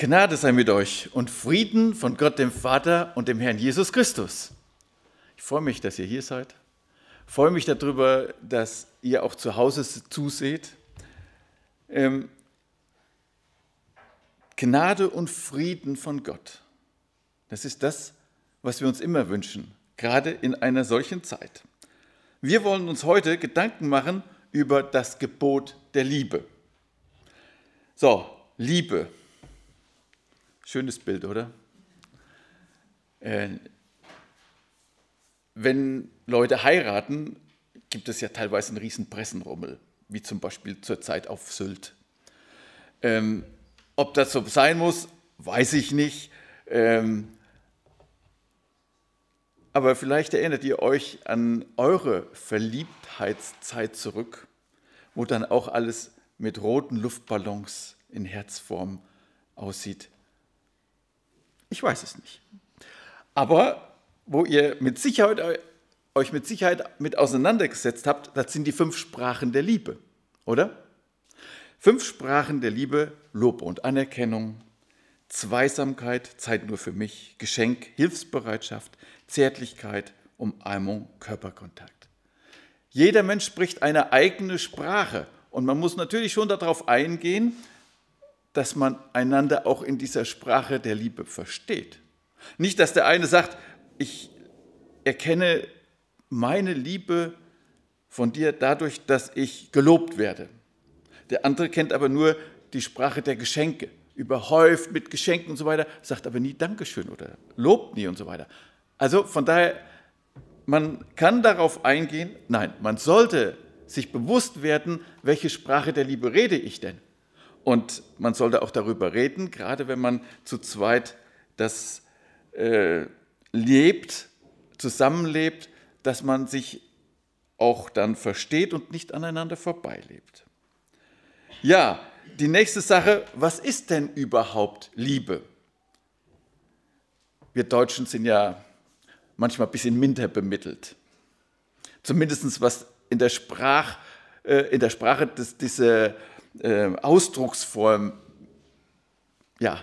Gnade sei mit euch und Frieden von Gott dem Vater und dem Herrn Jesus Christus. Ich freue mich, dass ihr hier seid. Ich freue mich darüber, dass ihr auch zu Hause zuseht. Ähm, Gnade und Frieden von Gott. Das ist das, was wir uns immer wünschen, gerade in einer solchen Zeit. Wir wollen uns heute Gedanken machen über das Gebot der Liebe. So, Liebe. Schönes Bild, oder? Äh, wenn Leute heiraten, gibt es ja teilweise einen riesen Pressenrummel, wie zum Beispiel zurzeit auf Sylt. Ähm, ob das so sein muss, weiß ich nicht. Ähm, aber vielleicht erinnert ihr euch an eure Verliebtheitszeit zurück, wo dann auch alles mit roten Luftballons in Herzform aussieht. Ich weiß es nicht. Aber wo ihr mit Sicherheit, euch mit Sicherheit mit auseinandergesetzt habt, das sind die fünf Sprachen der Liebe, oder? Fünf Sprachen der Liebe, Lob und Anerkennung, Zweisamkeit, Zeit nur für mich, Geschenk, Hilfsbereitschaft, Zärtlichkeit, Umarmung, Körperkontakt. Jeder Mensch spricht eine eigene Sprache und man muss natürlich schon darauf eingehen, dass man einander auch in dieser Sprache der Liebe versteht. Nicht, dass der eine sagt, ich erkenne meine Liebe von dir dadurch, dass ich gelobt werde. Der andere kennt aber nur die Sprache der Geschenke, überhäuft mit Geschenken und so weiter, sagt aber nie Dankeschön oder lobt nie und so weiter. Also von daher, man kann darauf eingehen, nein, man sollte sich bewusst werden, welche Sprache der Liebe rede ich denn? Und man sollte auch darüber reden, gerade wenn man zu zweit das äh, lebt, zusammenlebt, dass man sich auch dann versteht und nicht aneinander vorbeilebt. Ja, die nächste Sache, was ist denn überhaupt Liebe? Wir Deutschen sind ja manchmal ein bisschen minder bemittelt. Zumindest was in der, Sprach, äh, in der Sprache das, diese äh, Ausdrucksform, ja,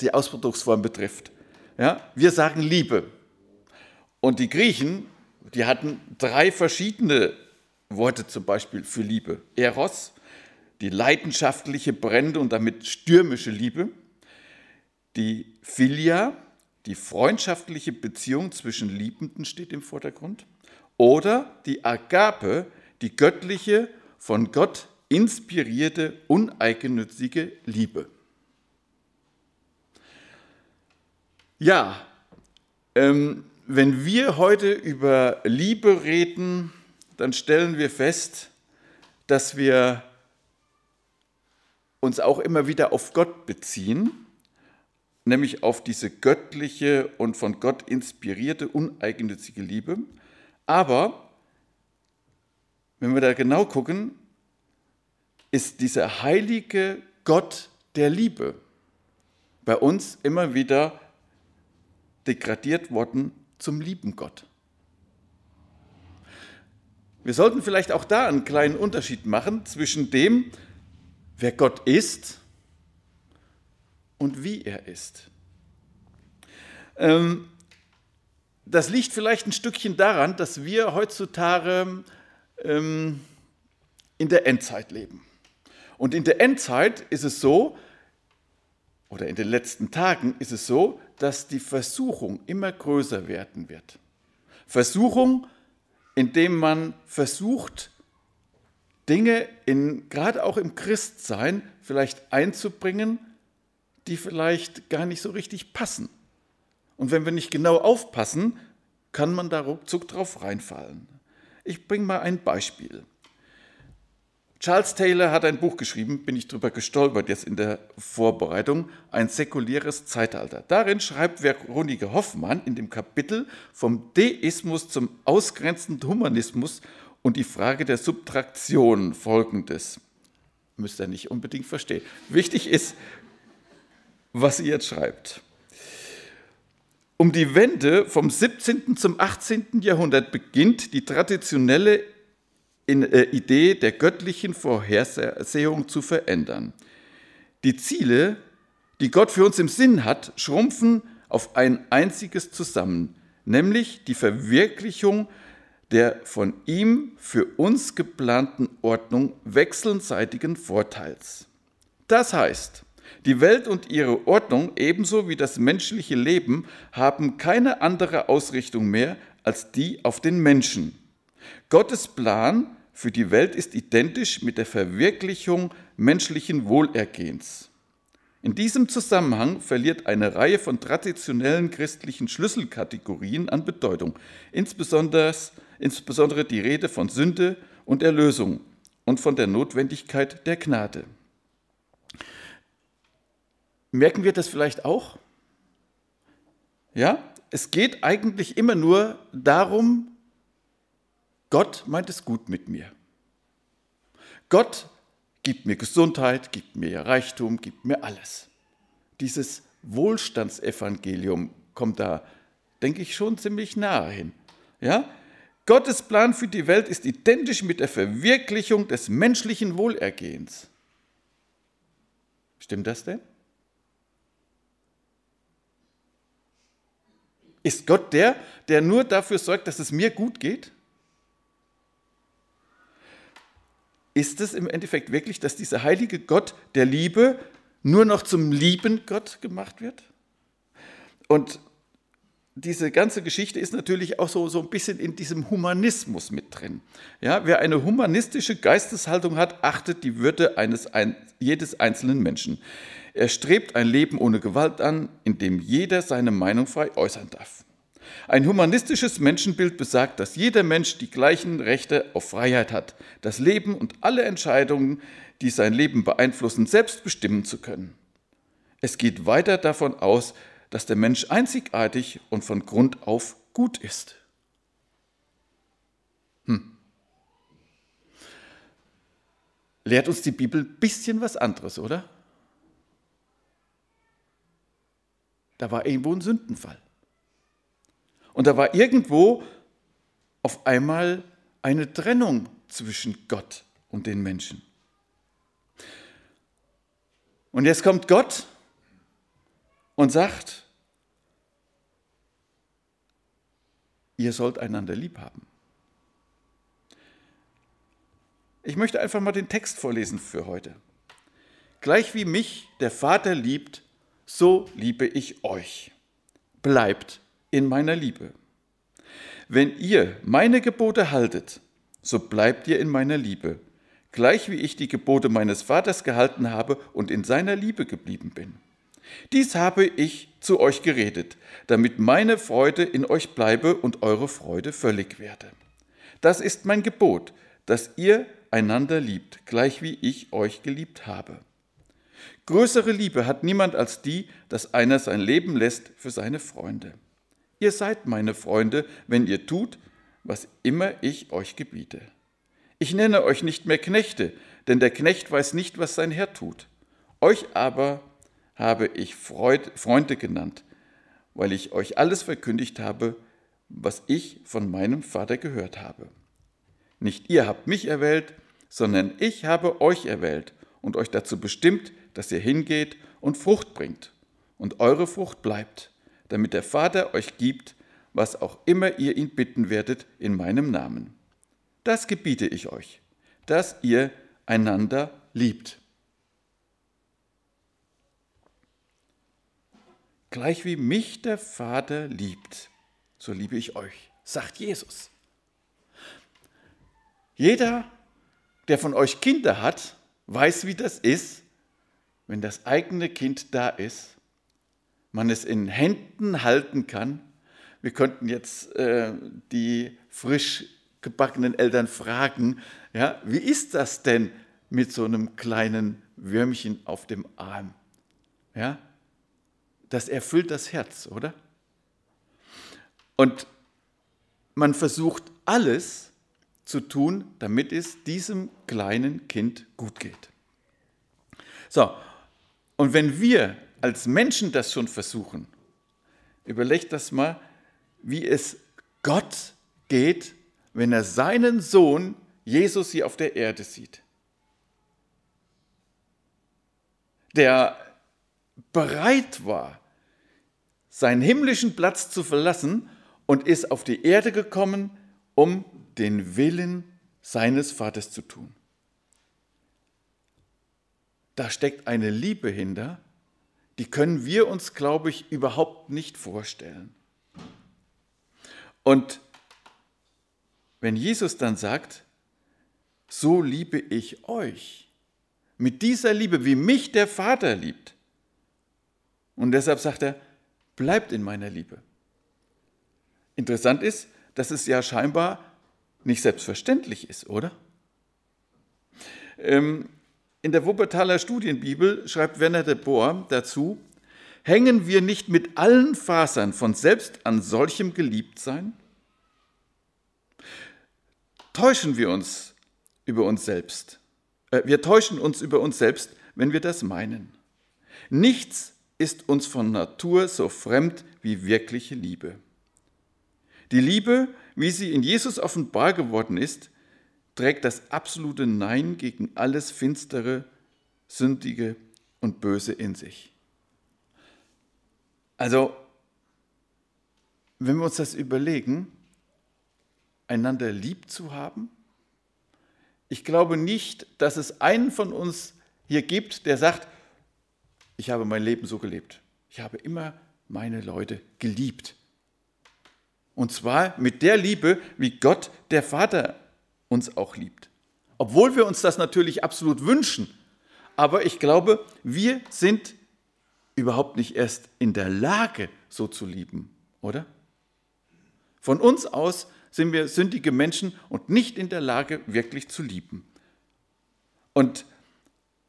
die Ausdrucksform betrifft. Ja, wir sagen Liebe. Und die Griechen, die hatten drei verschiedene Worte zum Beispiel für Liebe. Eros, die leidenschaftliche, brennende und damit stürmische Liebe. Die Philia, die freundschaftliche Beziehung zwischen Liebenden steht im Vordergrund. Oder die Agape, die göttliche, von Gott inspirierte, uneigennützige Liebe. Ja, ähm, wenn wir heute über Liebe reden, dann stellen wir fest, dass wir uns auch immer wieder auf Gott beziehen, nämlich auf diese göttliche und von Gott inspirierte, uneigennützige Liebe. Aber wenn wir da genau gucken, ist dieser heilige Gott der Liebe bei uns immer wieder degradiert worden zum lieben Gott. Wir sollten vielleicht auch da einen kleinen Unterschied machen zwischen dem, wer Gott ist und wie er ist. Ähm, das liegt vielleicht ein Stückchen daran, dass wir heutzutage ähm, in der Endzeit leben. Und in der Endzeit ist es so, oder in den letzten Tagen ist es so, dass die Versuchung immer größer werden wird. Versuchung, indem man versucht, Dinge in, gerade auch im Christsein vielleicht einzubringen, die vielleicht gar nicht so richtig passen. Und wenn wir nicht genau aufpassen, kann man da ruckzuck drauf reinfallen. Ich bringe mal ein Beispiel. Charles Taylor hat ein Buch geschrieben, bin ich darüber gestolpert jetzt in der Vorbereitung, ein säkuläres Zeitalter. Darin schreibt Veronika Hoffmann in dem Kapitel vom Deismus zum ausgrenzenden Humanismus und die Frage der Subtraktion folgendes. Müsst ihr nicht unbedingt verstehen. Wichtig ist, was sie jetzt schreibt. Um die Wende vom 17. zum 18. Jahrhundert beginnt die traditionelle in, äh, Idee der göttlichen Vorhersehung zu verändern. Die Ziele, die Gott für uns im Sinn hat, schrumpfen auf ein einziges zusammen, nämlich die Verwirklichung der von ihm für uns geplanten Ordnung wechselseitigen Vorteils. Das heißt, die Welt und ihre Ordnung ebenso wie das menschliche Leben haben keine andere Ausrichtung mehr als die auf den Menschen. Gottes Plan für die Welt ist identisch mit der Verwirklichung menschlichen Wohlergehens. In diesem Zusammenhang verliert eine Reihe von traditionellen christlichen Schlüsselkategorien an Bedeutung, insbesondere, insbesondere die Rede von Sünde und Erlösung und von der Notwendigkeit der Gnade. Merken wir das vielleicht auch? Ja, es geht eigentlich immer nur darum, Gott meint es gut mit mir. Gott gibt mir Gesundheit, gibt mir Reichtum, gibt mir alles. Dieses Wohlstandsevangelium kommt da, denke ich, schon ziemlich nahe hin. Ja? Gottes Plan für die Welt ist identisch mit der Verwirklichung des menschlichen Wohlergehens. Stimmt das denn? Ist Gott der, der nur dafür sorgt, dass es mir gut geht? Ist es im Endeffekt wirklich, dass dieser heilige Gott der Liebe nur noch zum lieben Gott gemacht wird? Und diese ganze Geschichte ist natürlich auch so, so ein bisschen in diesem Humanismus mit drin. Ja, wer eine humanistische Geisteshaltung hat, achtet die Würde eines, ein, jedes einzelnen Menschen. Er strebt ein Leben ohne Gewalt an, in dem jeder seine Meinung frei äußern darf. Ein humanistisches Menschenbild besagt, dass jeder Mensch die gleichen Rechte auf Freiheit hat, das Leben und alle Entscheidungen, die sein Leben beeinflussen, selbst bestimmen zu können. Es geht weiter davon aus, dass der Mensch einzigartig und von Grund auf gut ist. Hm. Lehrt uns die Bibel ein bisschen was anderes, oder? Da war irgendwo ein Sündenfall. Und da war irgendwo auf einmal eine Trennung zwischen Gott und den Menschen. Und jetzt kommt Gott und sagt, ihr sollt einander lieb haben. Ich möchte einfach mal den Text vorlesen für heute. Gleich wie mich der Vater liebt, so liebe ich euch. Bleibt in meiner Liebe. Wenn ihr meine Gebote haltet, so bleibt ihr in meiner Liebe, gleich wie ich die Gebote meines Vaters gehalten habe und in seiner Liebe geblieben bin. Dies habe ich zu euch geredet, damit meine Freude in euch bleibe und eure Freude völlig werde. Das ist mein Gebot, dass ihr einander liebt, gleich wie ich euch geliebt habe. Größere Liebe hat niemand als die, dass einer sein Leben lässt für seine Freunde. Ihr seid meine Freunde, wenn ihr tut, was immer ich euch gebiete. Ich nenne euch nicht mehr Knechte, denn der Knecht weiß nicht, was sein Herr tut. Euch aber habe ich Freud, Freunde genannt, weil ich euch alles verkündigt habe, was ich von meinem Vater gehört habe. Nicht ihr habt mich erwählt, sondern ich habe euch erwählt und euch dazu bestimmt, dass ihr hingeht und Frucht bringt und eure Frucht bleibt damit der Vater euch gibt, was auch immer ihr ihn bitten werdet in meinem Namen. Das gebiete ich euch, dass ihr einander liebt. Gleich wie mich der Vater liebt, so liebe ich euch, sagt Jesus. Jeder, der von euch Kinder hat, weiß, wie das ist, wenn das eigene Kind da ist man es in Händen halten kann. Wir könnten jetzt äh, die frisch gebackenen Eltern fragen, ja, wie ist das denn mit so einem kleinen Würmchen auf dem Arm? Ja, das erfüllt das Herz, oder? Und man versucht alles zu tun, damit es diesem kleinen Kind gut geht. So, und wenn wir als Menschen das schon versuchen, überlegt das mal, wie es Gott geht, wenn er seinen Sohn Jesus hier auf der Erde sieht. Der bereit war, seinen himmlischen Platz zu verlassen und ist auf die Erde gekommen, um den Willen seines Vaters zu tun. Da steckt eine Liebe hinter, die können wir uns, glaube ich, überhaupt nicht vorstellen. Und wenn Jesus dann sagt, so liebe ich euch, mit dieser Liebe, wie mich der Vater liebt, und deshalb sagt er, bleibt in meiner Liebe. Interessant ist, dass es ja scheinbar nicht selbstverständlich ist, oder? Ähm, in der Wuppertaler Studienbibel schreibt Werner de Boer dazu, hängen wir nicht mit allen Fasern von selbst an solchem Geliebtsein? Täuschen wir uns über uns selbst. Äh, wir täuschen uns über uns selbst, wenn wir das meinen. Nichts ist uns von Natur so fremd wie wirkliche Liebe. Die Liebe, wie sie in Jesus offenbar geworden ist, trägt das absolute Nein gegen alles Finstere, Sündige und Böse in sich. Also, wenn wir uns das überlegen, einander lieb zu haben, ich glaube nicht, dass es einen von uns hier gibt, der sagt, ich habe mein Leben so gelebt. Ich habe immer meine Leute geliebt. Und zwar mit der Liebe, wie Gott, der Vater, uns auch liebt. Obwohl wir uns das natürlich absolut wünschen. Aber ich glaube, wir sind überhaupt nicht erst in der Lage, so zu lieben, oder? Von uns aus sind wir sündige Menschen und nicht in der Lage, wirklich zu lieben. Und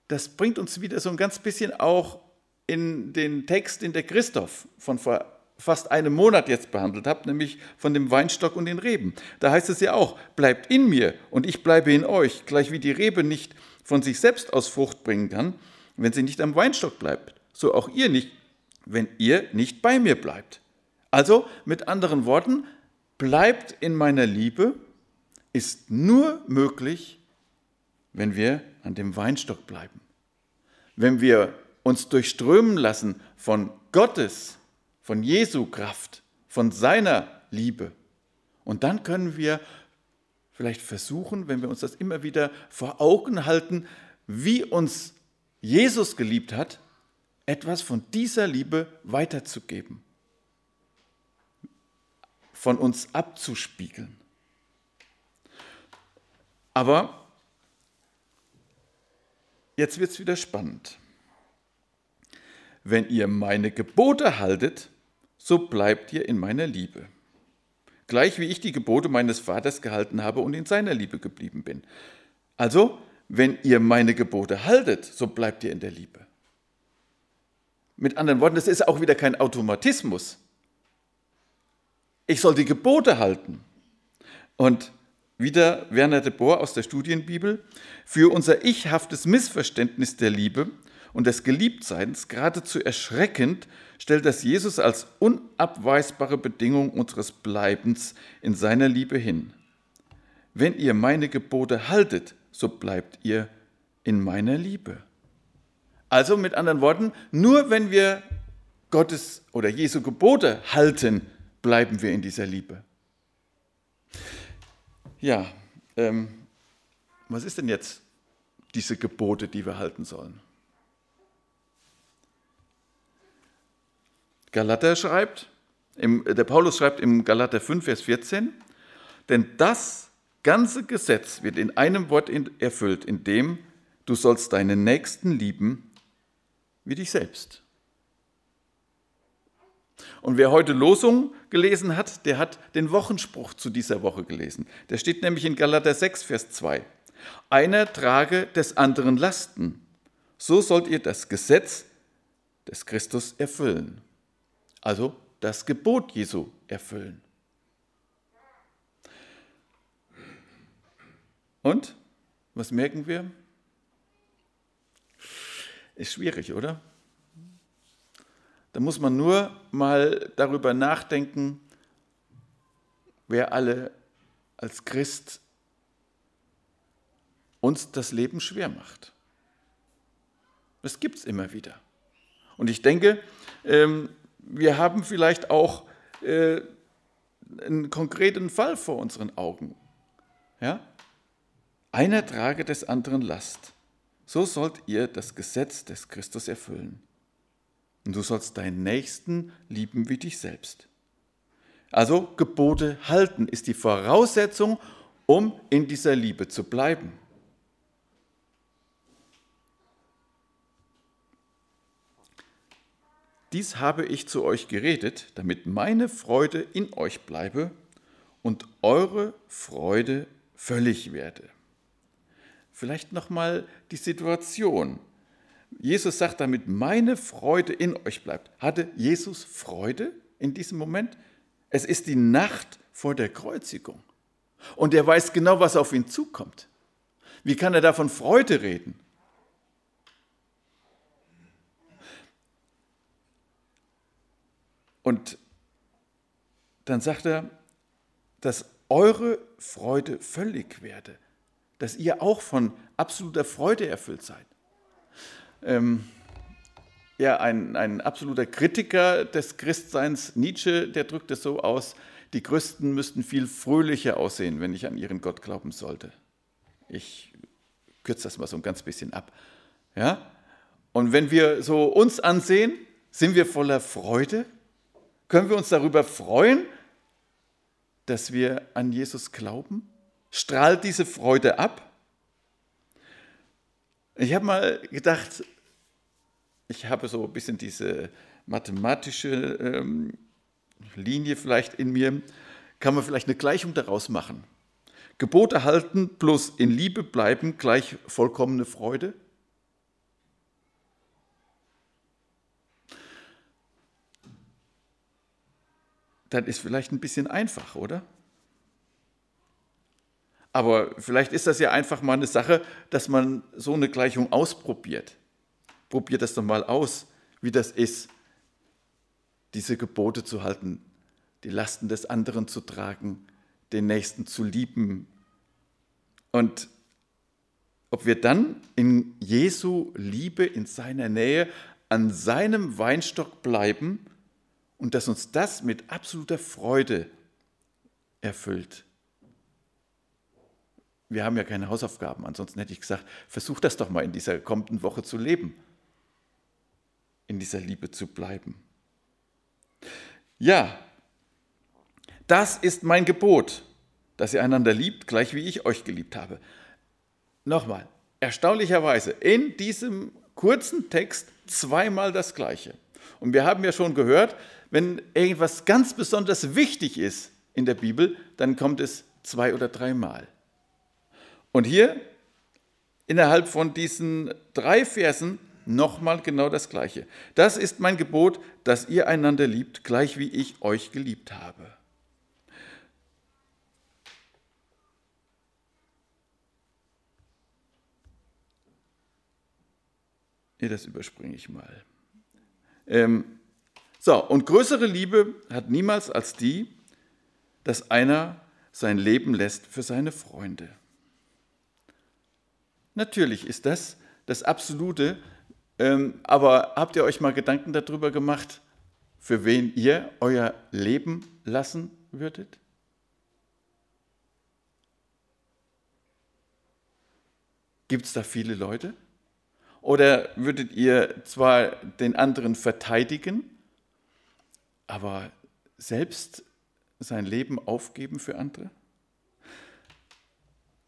das bringt uns wieder so ein ganz bisschen auch in den Text, in der Christoph von vor fast einem Monat jetzt behandelt habe, nämlich von dem Weinstock und den Reben. Da heißt es ja auch, bleibt in mir und ich bleibe in euch, gleich wie die Rebe nicht von sich selbst aus Frucht bringen kann, wenn sie nicht am Weinstock bleibt, so auch ihr nicht, wenn ihr nicht bei mir bleibt. Also mit anderen Worten, bleibt in meiner Liebe ist nur möglich, wenn wir an dem Weinstock bleiben. Wenn wir uns durchströmen lassen von Gottes von Jesu Kraft, von seiner Liebe. Und dann können wir vielleicht versuchen, wenn wir uns das immer wieder vor Augen halten, wie uns Jesus geliebt hat, etwas von dieser Liebe weiterzugeben, von uns abzuspiegeln. Aber jetzt wird es wieder spannend. Wenn ihr meine Gebote haltet, so bleibt ihr in meiner Liebe. Gleich wie ich die Gebote meines Vaters gehalten habe und in seiner Liebe geblieben bin. Also, wenn ihr meine Gebote haltet, so bleibt ihr in der Liebe. Mit anderen Worten, das ist auch wieder kein Automatismus. Ich soll die Gebote halten. Und wieder Werner de Boer aus der Studienbibel, für unser ichhaftes Missverständnis der Liebe und des Geliebtseins geradezu erschreckend stellt das Jesus als unabweisbare Bedingung unseres Bleibens in seiner Liebe hin. Wenn ihr meine Gebote haltet, so bleibt ihr in meiner Liebe. Also mit anderen Worten, nur wenn wir Gottes oder Jesu Gebote halten, bleiben wir in dieser Liebe. Ja, ähm, was ist denn jetzt diese Gebote, die wir halten sollen? Galater schreibt, im, der Paulus schreibt im Galater 5, Vers 14, denn das ganze Gesetz wird in einem Wort erfüllt, in dem du sollst deinen Nächsten lieben wie dich selbst. Und wer heute Losung gelesen hat, der hat den Wochenspruch zu dieser Woche gelesen. Der steht nämlich in Galater 6, Vers 2. Einer trage des anderen Lasten. So sollt ihr das Gesetz des Christus erfüllen also das Gebot Jesu erfüllen. Und was merken wir? Ist schwierig, oder? Da muss man nur mal darüber nachdenken, wer alle als Christ uns das Leben schwer macht. Das gibt es immer wieder. Und ich denke, ähm, wir haben vielleicht auch äh, einen konkreten Fall vor unseren Augen. Ja? Einer trage des anderen Last. So sollt ihr das Gesetz des Christus erfüllen. Und du sollst deinen Nächsten lieben wie dich selbst. Also Gebote halten ist die Voraussetzung, um in dieser Liebe zu bleiben. Dies habe ich zu euch geredet, damit meine Freude in euch bleibe und eure Freude völlig werde. Vielleicht nochmal die Situation. Jesus sagt damit, meine Freude in euch bleibt. Hatte Jesus Freude in diesem Moment? Es ist die Nacht vor der Kreuzigung. Und er weiß genau, was auf ihn zukommt. Wie kann er da von Freude reden? Und dann sagt er, dass eure Freude völlig werde, dass ihr auch von absoluter Freude erfüllt seid. Ähm, ja, ein, ein absoluter Kritiker des Christseins, Nietzsche, der drückt es so aus, die Christen müssten viel fröhlicher aussehen, wenn ich an ihren Gott glauben sollte. Ich kürze das mal so ein ganz bisschen ab. Ja? Und wenn wir so uns ansehen, sind wir voller Freude? Können wir uns darüber freuen, dass wir an Jesus glauben? Strahlt diese Freude ab? Ich habe mal gedacht, ich habe so ein bisschen diese mathematische ähm, Linie vielleicht in mir, kann man vielleicht eine Gleichung daraus machen. Gebote halten plus in Liebe bleiben gleich vollkommene Freude. Dann ist vielleicht ein bisschen einfach, oder? Aber vielleicht ist das ja einfach mal eine Sache, dass man so eine Gleichung ausprobiert. Probiert das doch mal aus, wie das ist, diese Gebote zu halten, die Lasten des anderen zu tragen, den Nächsten zu lieben. Und ob wir dann in Jesu Liebe, in seiner Nähe, an seinem Weinstock bleiben und dass uns das mit absoluter Freude erfüllt. Wir haben ja keine Hausaufgaben, ansonsten hätte ich gesagt, versuch das doch mal in dieser kommenden Woche zu leben, in dieser Liebe zu bleiben. Ja, das ist mein Gebot, dass ihr einander liebt, gleich wie ich euch geliebt habe. Nochmal, erstaunlicherweise in diesem kurzen Text zweimal das Gleiche. Und wir haben ja schon gehört, wenn irgendwas ganz besonders wichtig ist in der Bibel, dann kommt es zwei oder dreimal. Und hier innerhalb von diesen drei Versen nochmal genau das Gleiche. Das ist mein Gebot, dass ihr einander liebt, gleich wie ich euch geliebt habe. Nee, das überspringe ich mal. Ähm, so, und größere Liebe hat niemals als die, dass einer sein Leben lässt für seine Freunde. Natürlich ist das das Absolute, ähm, aber habt ihr euch mal Gedanken darüber gemacht, für wen ihr euer Leben lassen würdet? Gibt es da viele Leute? Oder würdet ihr zwar den anderen verteidigen, aber selbst sein Leben aufgeben für andere?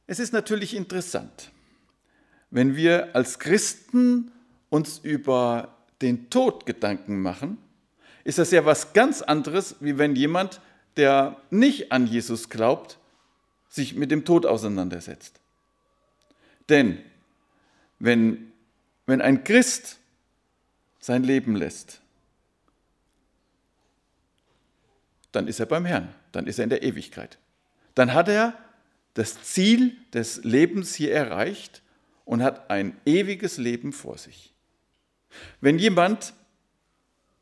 Es ist natürlich interessant, wenn wir als Christen uns über den Tod Gedanken machen, ist das ja was ganz anderes, wie wenn jemand, der nicht an Jesus glaubt, sich mit dem Tod auseinandersetzt. Denn wenn, wenn ein Christ sein Leben lässt, dann ist er beim Herrn, dann ist er in der Ewigkeit. Dann hat er das Ziel des Lebens hier erreicht und hat ein ewiges Leben vor sich. Wenn jemand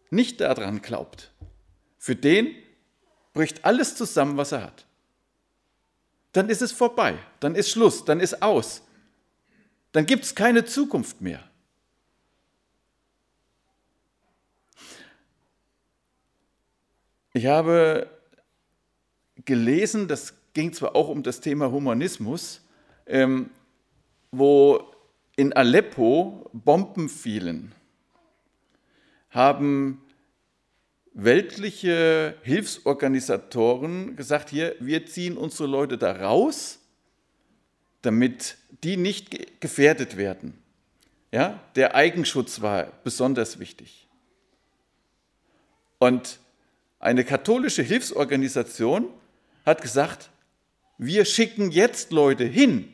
nicht daran glaubt, für den bricht alles zusammen, was er hat. Dann ist es vorbei, dann ist Schluss, dann ist aus. Dann gibt es keine Zukunft mehr. Ich habe gelesen, das ging zwar auch um das Thema Humanismus, ähm, wo in Aleppo Bomben fielen, haben weltliche Hilfsorganisatoren gesagt, hier, wir ziehen unsere Leute da raus, damit die nicht gefährdet werden. Ja, der Eigenschutz war besonders wichtig. Und eine katholische Hilfsorganisation hat gesagt, wir schicken jetzt Leute hin,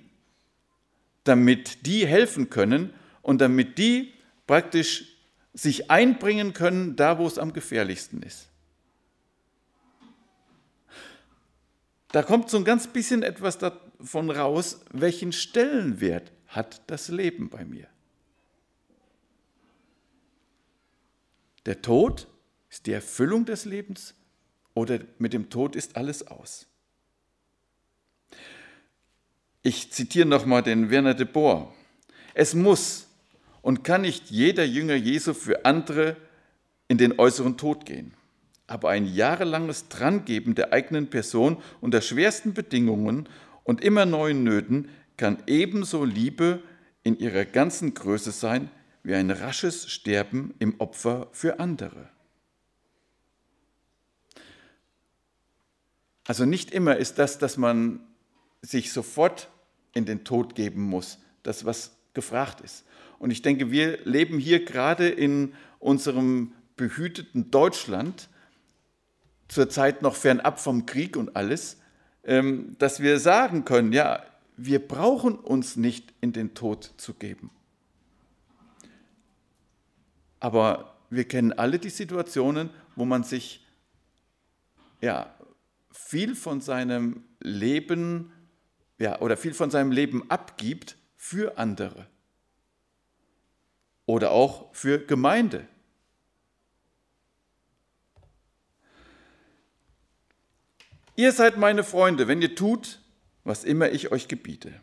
damit die helfen können und damit die praktisch sich einbringen können, da wo es am gefährlichsten ist. Da kommt so ein ganz bisschen etwas davon raus, welchen Stellenwert hat das Leben bei mir. Der Tod ist die Erfüllung des Lebens oder mit dem Tod ist alles aus. Ich zitiere nochmal den Werner de Boer. Es muss und kann nicht jeder Jünger Jesu für andere in den äußeren Tod gehen. Aber ein jahrelanges Drangeben der eigenen Person unter schwersten Bedingungen und immer neuen Nöten kann ebenso Liebe in ihrer ganzen Größe sein wie ein rasches Sterben im Opfer für andere. Also nicht immer ist das, dass man sich sofort in den Tod geben muss, das, was gefragt ist. Und ich denke, wir leben hier gerade in unserem behüteten Deutschland, zurzeit noch fernab vom Krieg und alles, ähm, dass wir sagen können, ja, wir brauchen uns nicht in den Tod zu geben. Aber wir kennen alle die Situationen, wo man sich ja, viel von seinem Leben ja, oder viel von seinem Leben abgibt für andere oder auch für Gemeinde. Ihr seid meine Freunde, wenn ihr tut, was immer ich euch gebiete.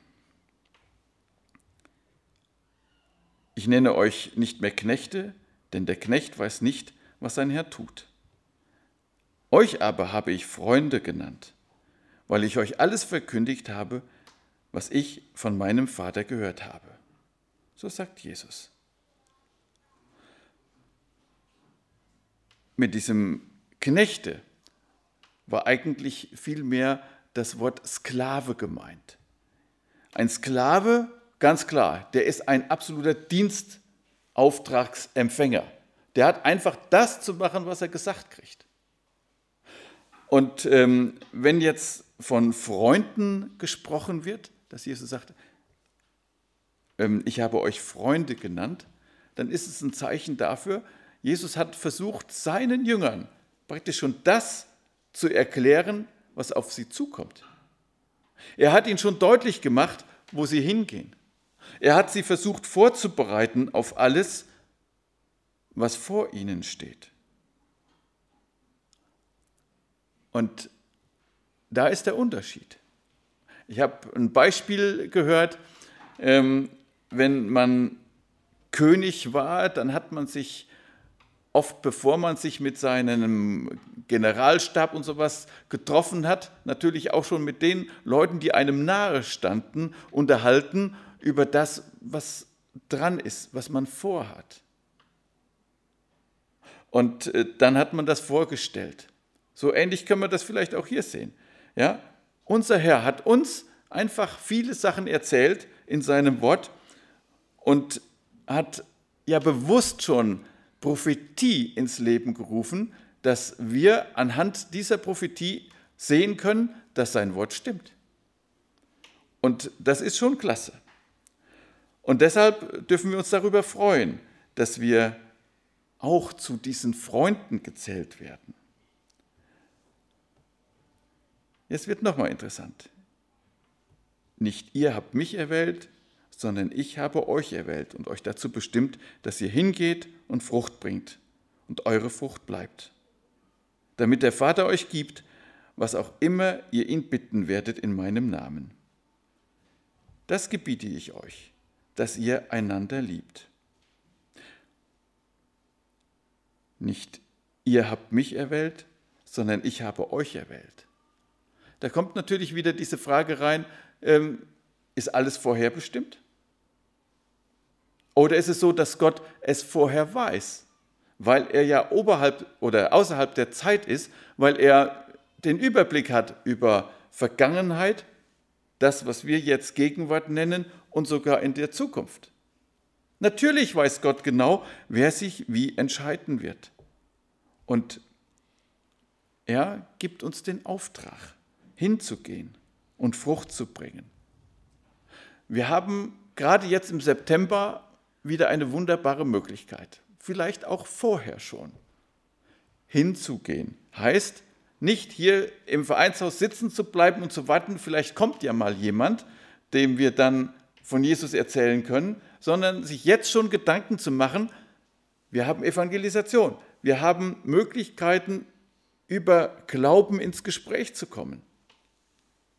Ich nenne euch nicht mehr Knechte, denn der Knecht weiß nicht, was sein Herr tut. Euch aber habe ich Freunde genannt, weil ich euch alles verkündigt habe, was ich von meinem Vater gehört habe. So sagt Jesus. Mit diesem Knechte war eigentlich vielmehr das Wort Sklave gemeint. Ein Sklave, ganz klar, der ist ein absoluter Dienstauftragsempfänger. Der hat einfach das zu machen, was er gesagt kriegt. Und ähm, wenn jetzt von Freunden gesprochen wird, dass Jesus sagt, ähm, ich habe euch Freunde genannt, dann ist es ein Zeichen dafür, Jesus hat versucht, seinen Jüngern praktisch schon das zu erklären, was auf sie zukommt. Er hat ihnen schon deutlich gemacht, wo sie hingehen. Er hat sie versucht vorzubereiten auf alles, was vor ihnen steht. Und da ist der Unterschied. Ich habe ein Beispiel gehört, ähm, wenn man König war, dann hat man sich oft, bevor man sich mit seinem Generalstab und sowas getroffen hat, natürlich auch schon mit den Leuten, die einem nahe standen, unterhalten über das, was dran ist, was man vorhat. Und äh, dann hat man das vorgestellt. So ähnlich können wir das vielleicht auch hier sehen. Ja? Unser Herr hat uns einfach viele Sachen erzählt in seinem Wort und hat ja bewusst schon Prophetie ins Leben gerufen, dass wir anhand dieser Prophetie sehen können, dass sein Wort stimmt. Und das ist schon klasse. Und deshalb dürfen wir uns darüber freuen, dass wir auch zu diesen Freunden gezählt werden. Jetzt wird nochmal interessant. Nicht ihr habt mich erwählt, sondern ich habe euch erwählt und euch dazu bestimmt, dass ihr hingeht und Frucht bringt und eure Frucht bleibt, damit der Vater euch gibt, was auch immer ihr ihn bitten werdet in meinem Namen. Das gebiete ich euch, dass ihr einander liebt. Nicht ihr habt mich erwählt, sondern ich habe euch erwählt. Da kommt natürlich wieder diese Frage rein, ähm, ist alles vorherbestimmt? Oder ist es so, dass Gott es vorher weiß, weil er ja oberhalb oder außerhalb der Zeit ist, weil er den Überblick hat über Vergangenheit, das, was wir jetzt Gegenwart nennen und sogar in der Zukunft. Natürlich weiß Gott genau, wer sich wie entscheiden wird. Und er gibt uns den Auftrag, hinzugehen und Frucht zu bringen. Wir haben gerade jetzt im September wieder eine wunderbare Möglichkeit, vielleicht auch vorher schon. Hinzugehen heißt, nicht hier im Vereinshaus sitzen zu bleiben und zu warten, vielleicht kommt ja mal jemand, dem wir dann von Jesus erzählen können, sondern sich jetzt schon Gedanken zu machen, wir haben Evangelisation, wir haben Möglichkeiten, über Glauben ins Gespräch zu kommen.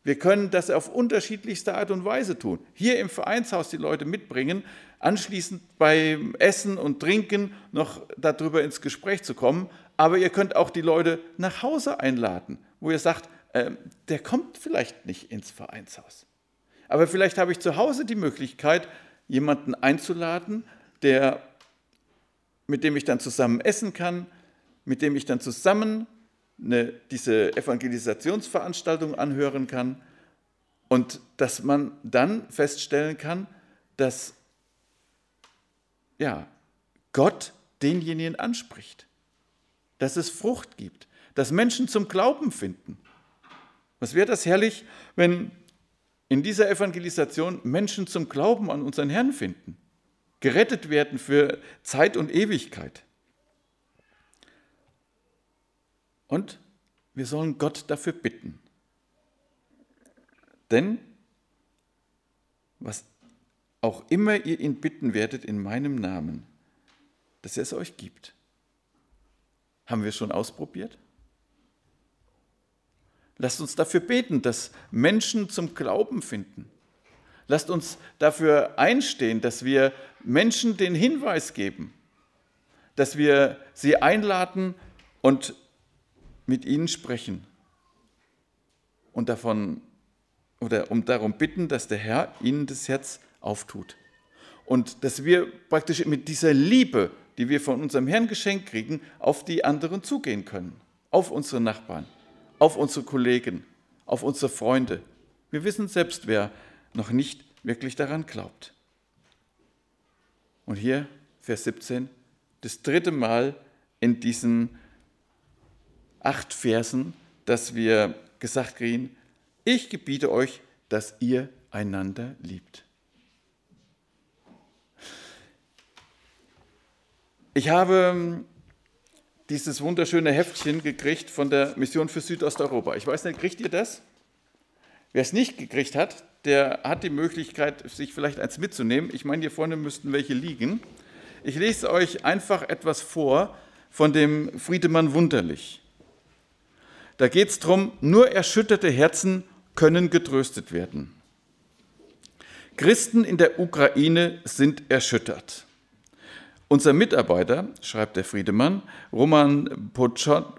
Wir können das auf unterschiedlichste Art und Weise tun. Hier im Vereinshaus die Leute mitbringen, anschließend beim Essen und Trinken noch darüber ins Gespräch zu kommen. Aber ihr könnt auch die Leute nach Hause einladen, wo ihr sagt, äh, der kommt vielleicht nicht ins Vereinshaus. Aber vielleicht habe ich zu Hause die Möglichkeit, jemanden einzuladen, der, mit dem ich dann zusammen essen kann, mit dem ich dann zusammen eine, diese Evangelisationsveranstaltung anhören kann und dass man dann feststellen kann, dass ja, Gott denjenigen anspricht, dass es Frucht gibt, dass Menschen zum Glauben finden. Was wäre das herrlich, wenn in dieser Evangelisation Menschen zum Glauben an unseren Herrn finden, gerettet werden für Zeit und Ewigkeit. Und wir sollen Gott dafür bitten. Denn was auch immer ihr ihn bitten werdet in meinem Namen, dass er es euch gibt. Haben wir schon ausprobiert? Lasst uns dafür beten, dass Menschen zum Glauben finden. Lasst uns dafür einstehen, dass wir Menschen den Hinweis geben, dass wir sie einladen und mit ihnen sprechen und davon oder um darum bitten, dass der Herr ihnen das Herz auftut. Und dass wir praktisch mit dieser Liebe, die wir von unserem Herrn geschenkt kriegen, auf die anderen zugehen können, auf unsere Nachbarn, auf unsere Kollegen, auf unsere Freunde. Wir wissen selbst, wer noch nicht wirklich daran glaubt. Und hier, Vers 17, das dritte Mal in diesen acht Versen, dass wir gesagt kriegen, ich gebiete euch, dass ihr einander liebt. Ich habe ähm, dieses wunderschöne Heftchen gekriegt von der Mission für Südosteuropa. Ich weiß nicht, kriegt ihr das? Wer es nicht gekriegt hat, der hat die Möglichkeit, sich vielleicht eins mitzunehmen. Ich meine, hier vorne müssten welche liegen. Ich lese euch einfach etwas vor von dem Friedemann Wunderlich. Da geht es darum, nur erschütterte Herzen können getröstet werden. Christen in der Ukraine sind erschüttert. Unser Mitarbeiter, schreibt der Friedemann, Roman Poczernak,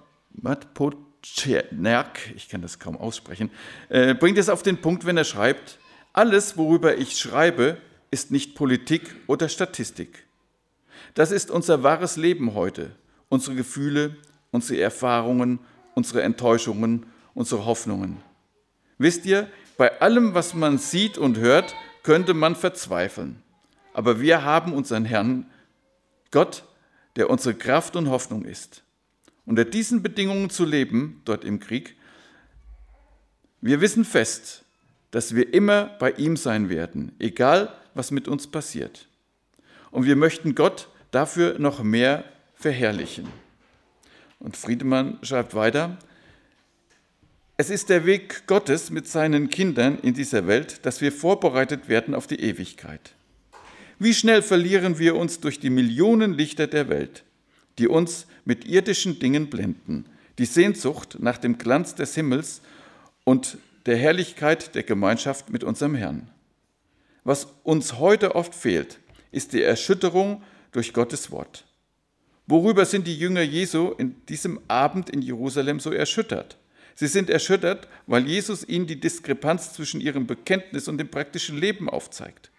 ich kann das kaum aussprechen, äh, bringt es auf den Punkt, wenn er schreibt, alles, worüber ich schreibe, ist nicht Politik oder Statistik. Das ist unser wahres Leben heute, unsere Gefühle, unsere Erfahrungen, unsere Enttäuschungen, unsere Hoffnungen. Wisst ihr, bei allem, was man sieht und hört, könnte man verzweifeln. Aber wir haben unseren Herrn, Gott, der unsere Kraft und Hoffnung ist. Unter diesen Bedingungen zu leben, dort im Krieg, wir wissen fest, dass wir immer bei ihm sein werden, egal was mit uns passiert. Und wir möchten Gott dafür noch mehr verherrlichen. Und Friedemann schreibt weiter, es ist der Weg Gottes mit seinen Kindern in dieser Welt, dass wir vorbereitet werden auf die Ewigkeit. Wie schnell verlieren wir uns durch die Millionen Lichter der Welt, die uns mit irdischen Dingen blenden, die Sehnsucht nach dem Glanz des Himmels und der Herrlichkeit der Gemeinschaft mit unserem Herrn. Was uns heute oft fehlt, ist die Erschütterung durch Gottes Wort. Worüber sind die Jünger Jesu in diesem Abend in Jerusalem so erschüttert? Sie sind erschüttert, weil Jesus ihnen die Diskrepanz zwischen ihrem Bekenntnis und dem praktischen Leben aufzeigt.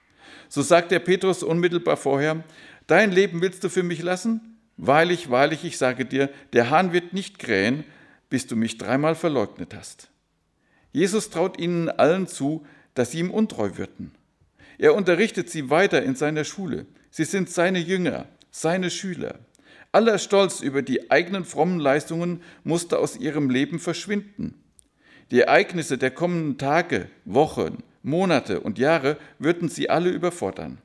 So sagt der Petrus unmittelbar vorher, Dein Leben willst du für mich lassen? Wahrlich, wahrlich, ich sage dir, der Hahn wird nicht krähen, bis du mich dreimal verleugnet hast. Jesus traut ihnen allen zu, dass sie ihm untreu würden. Er unterrichtet sie weiter in seiner Schule. Sie sind seine Jünger, seine Schüler. Aller Stolz über die eigenen frommen Leistungen musste aus ihrem Leben verschwinden. Die Ereignisse der kommenden Tage, Wochen, Monate und Jahre würden sie alle überfordern.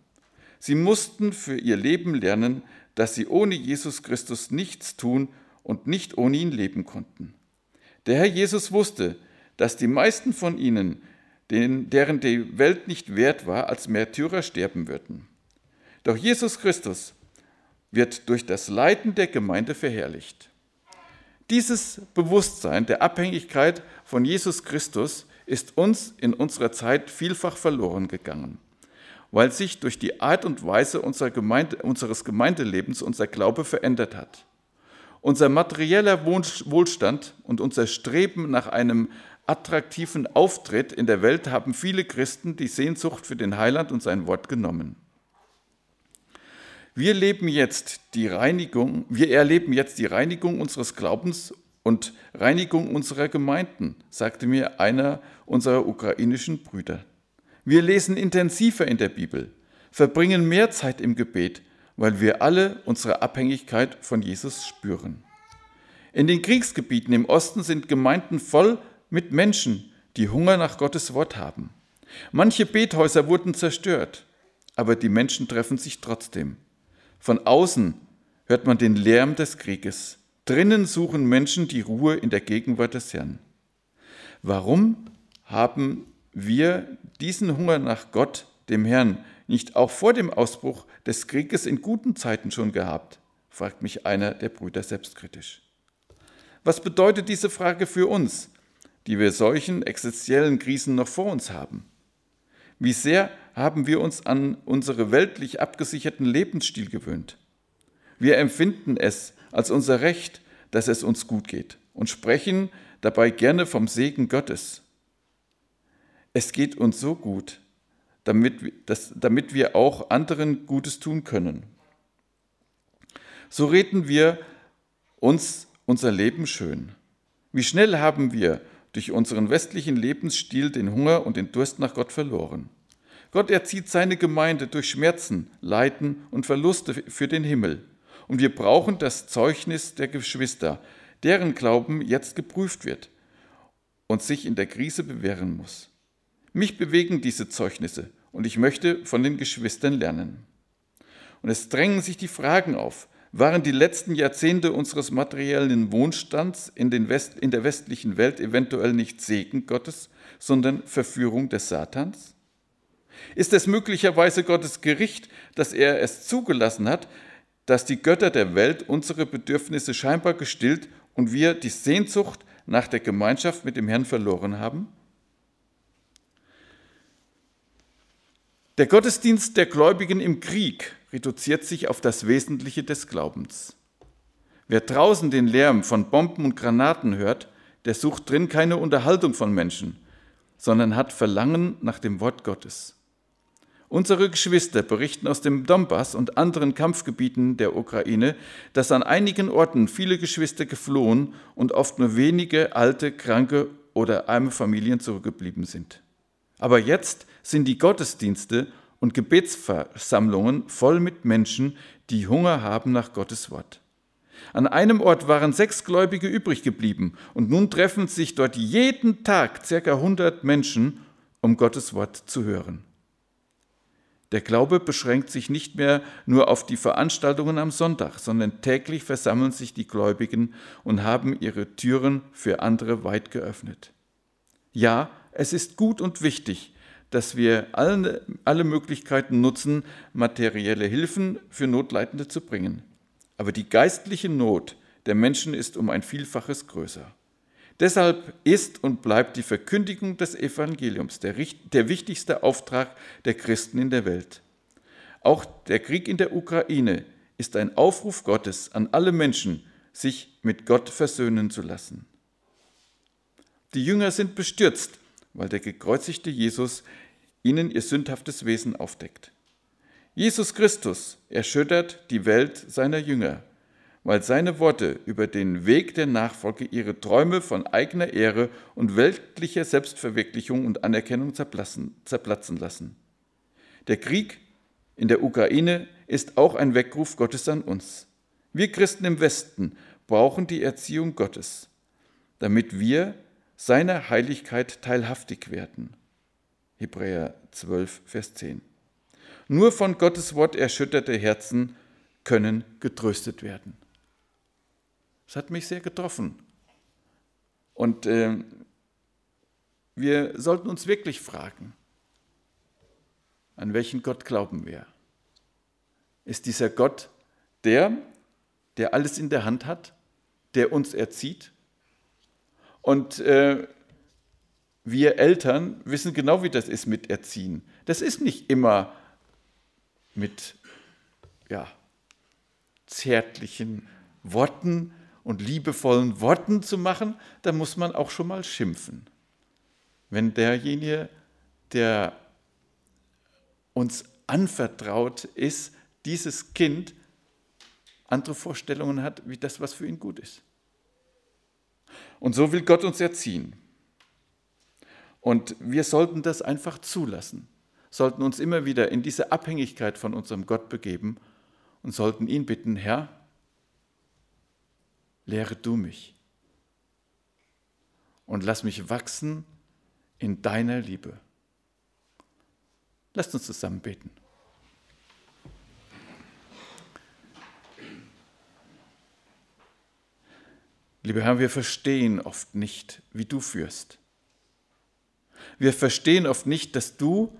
Sie mussten für ihr Leben lernen, dass sie ohne Jesus Christus nichts tun und nicht ohne ihn leben konnten. Der Herr Jesus wusste, dass die meisten von ihnen, deren die Welt nicht wert war, als Märtyrer sterben würden. Doch Jesus Christus wird durch das Leiden der Gemeinde verherrlicht. Dieses Bewusstsein der Abhängigkeit von Jesus Christus ist uns in unserer Zeit vielfach verloren gegangen weil sich durch die Art und Weise Gemeinde, unseres Gemeindelebens unser Glaube verändert hat. Unser materieller Wohlstand und unser Streben nach einem attraktiven Auftritt in der Welt haben viele Christen die Sehnsucht für den Heiland und sein Wort genommen. Wir leben jetzt die Reinigung, wir erleben jetzt die Reinigung unseres Glaubens und Reinigung unserer Gemeinden, sagte mir einer unserer ukrainischen Brüder. Wir lesen intensiver in der Bibel, verbringen mehr Zeit im Gebet, weil wir alle unsere Abhängigkeit von Jesus spüren. In den Kriegsgebieten im Osten sind Gemeinden voll mit Menschen, die Hunger nach Gottes Wort haben. Manche Bethäuser wurden zerstört, aber die Menschen treffen sich trotzdem. Von außen hört man den Lärm des Krieges. Drinnen suchen Menschen die Ruhe in der Gegenwart des Herrn. Warum haben wir diesen Hunger nach Gott, dem Herrn, nicht auch vor dem Ausbruch des Krieges in guten Zeiten schon gehabt? fragt mich einer der Brüder selbstkritisch. Was bedeutet diese Frage für uns, die wir solchen existenziellen Krisen noch vor uns haben? Wie sehr haben wir uns an unsere weltlich abgesicherten Lebensstil gewöhnt? Wir empfinden es als unser Recht, dass es uns gut geht und sprechen dabei gerne vom Segen Gottes es geht uns so gut, damit, dass, damit wir auch anderen Gutes tun können. So reden wir uns unser Leben schön. Wie schnell haben wir durch unseren westlichen Lebensstil den Hunger und den Durst nach Gott verloren. Gott erzieht seine Gemeinde durch Schmerzen, Leiden und Verluste für den Himmel. Und wir brauchen das Zeugnis der Geschwister, deren Glauben jetzt geprüft wird und sich in der Krise bewähren muss. Mich bewegen diese Zeugnisse und ich möchte von den Geschwistern lernen. Und es drängen sich die Fragen auf. Waren die letzten Jahrzehnte unseres materiellen Wohnstands in, West, in der westlichen Welt eventuell nicht Segen Gottes, sondern Verführung des Satans? Ist es möglicherweise Gottes Gericht, dass er es zugelassen hat, dass die Götter der Welt unsere Bedürfnisse scheinbar gestillt und wir die Sehnsucht nach der Gemeinschaft mit dem Herrn verloren haben? Der Gottesdienst der Gläubigen im Krieg reduziert sich auf das Wesentliche des Glaubens. Wer draußen den Lärm von Bomben und Granaten hört, der sucht drin keine Unterhaltung von Menschen, sondern hat Verlangen nach dem Wort Gottes. Unsere Geschwister berichten aus dem Donbass und anderen Kampfgebieten der Ukraine, dass an einigen Orten viele Geschwister geflohen und oft nur wenige alte, kranke oder arme Familien zurückgeblieben sind. Aber jetzt sind die Gottesdienste und Gebetsversammlungen voll mit Menschen, die Hunger haben nach Gottes Wort. An einem Ort waren sechs Gläubige übrig geblieben und nun treffen sich dort jeden Tag circa 100 Menschen, um Gottes Wort zu hören. Der Glaube beschränkt sich nicht mehr nur auf die Veranstaltungen am Sonntag, sondern täglich versammeln sich die Gläubigen und haben ihre Türen für andere weit geöffnet. Ja, es ist gut und wichtig, dass wir alle, alle Möglichkeiten nutzen, materielle Hilfen für Notleidende zu bringen. Aber die geistliche Not der Menschen ist um ein Vielfaches größer. Deshalb ist und bleibt die Verkündigung des Evangeliums der, der wichtigste Auftrag der Christen in der Welt. Auch der Krieg in der Ukraine ist ein Aufruf Gottes an alle Menschen, sich mit Gott versöhnen zu lassen. Die Jünger sind bestürzt, weil der gekreuzigte Jesus ihnen ihr sündhaftes Wesen aufdeckt. Jesus Christus erschüttert die Welt seiner Jünger, weil seine Worte über den Weg der Nachfolge ihre Träume von eigener Ehre und weltlicher Selbstverwirklichung und Anerkennung zerplatzen, zerplatzen lassen. Der Krieg in der Ukraine ist auch ein Weckruf Gottes an uns. Wir Christen im Westen brauchen die Erziehung Gottes, damit wir seiner Heiligkeit teilhaftig werden. Hebräer 12, Vers 10. Nur von Gottes Wort erschütterte Herzen können getröstet werden. Das hat mich sehr getroffen. Und äh, wir sollten uns wirklich fragen, an welchen Gott glauben wir? Ist dieser Gott der, der alles in der Hand hat, der uns erzieht? Und äh, wir Eltern wissen genau, wie das ist mit Erziehen. Das ist nicht immer mit ja, zärtlichen Worten und liebevollen Worten zu machen, da muss man auch schon mal schimpfen. Wenn derjenige, der uns anvertraut ist, dieses Kind andere Vorstellungen hat, wie das, was für ihn gut ist. Und so will Gott uns erziehen. Und wir sollten das einfach zulassen, sollten uns immer wieder in diese Abhängigkeit von unserem Gott begeben und sollten ihn bitten, Herr, lehre du mich und lass mich wachsen in deiner Liebe. Lasst uns zusammen beten. Lieber Herr, wir verstehen oft nicht, wie du führst. Wir verstehen oft nicht, dass du,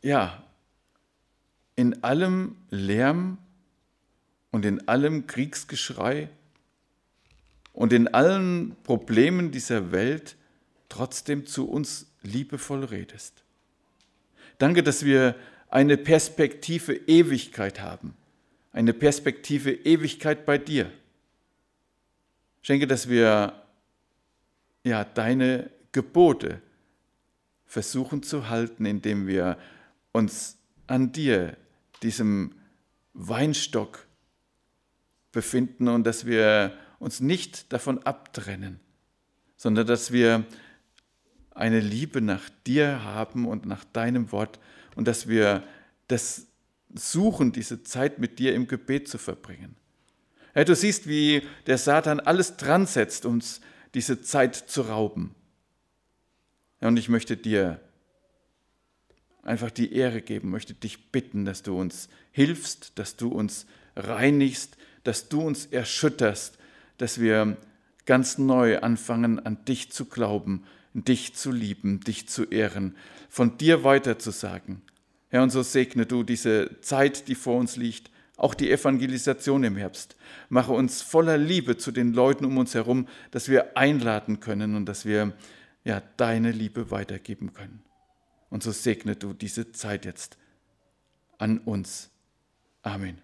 ja, in allem Lärm und in allem Kriegsgeschrei und in allen Problemen dieser Welt trotzdem zu uns liebevoll redest. Danke, dass wir eine Perspektive Ewigkeit haben, eine Perspektive Ewigkeit bei dir. Schenke, dass wir ja deine Gebote versuchen zu halten, indem wir uns an dir, diesem Weinstock, befinden und dass wir uns nicht davon abtrennen, sondern dass wir eine Liebe nach dir haben und nach deinem Wort und dass wir das suchen, diese Zeit mit dir im Gebet zu verbringen. Ja, du siehst, wie der Satan alles dran setzt, uns diese Zeit zu rauben. Ja, und ich möchte dir einfach die Ehre geben, möchte dich bitten, dass du uns hilfst, dass du uns reinigst, dass du uns erschütterst, dass wir ganz neu anfangen, an dich zu glauben, dich zu lieben, dich zu ehren, von dir weiterzusagen. Herr, und so segne du diese Zeit, die vor uns liegt, auch die Evangelisation im Herbst. Mache uns voller Liebe zu den Leuten um uns herum, dass wir einladen können und dass wir ja deine Liebe weitergeben können. Und so segne du diese Zeit jetzt an uns. Amen.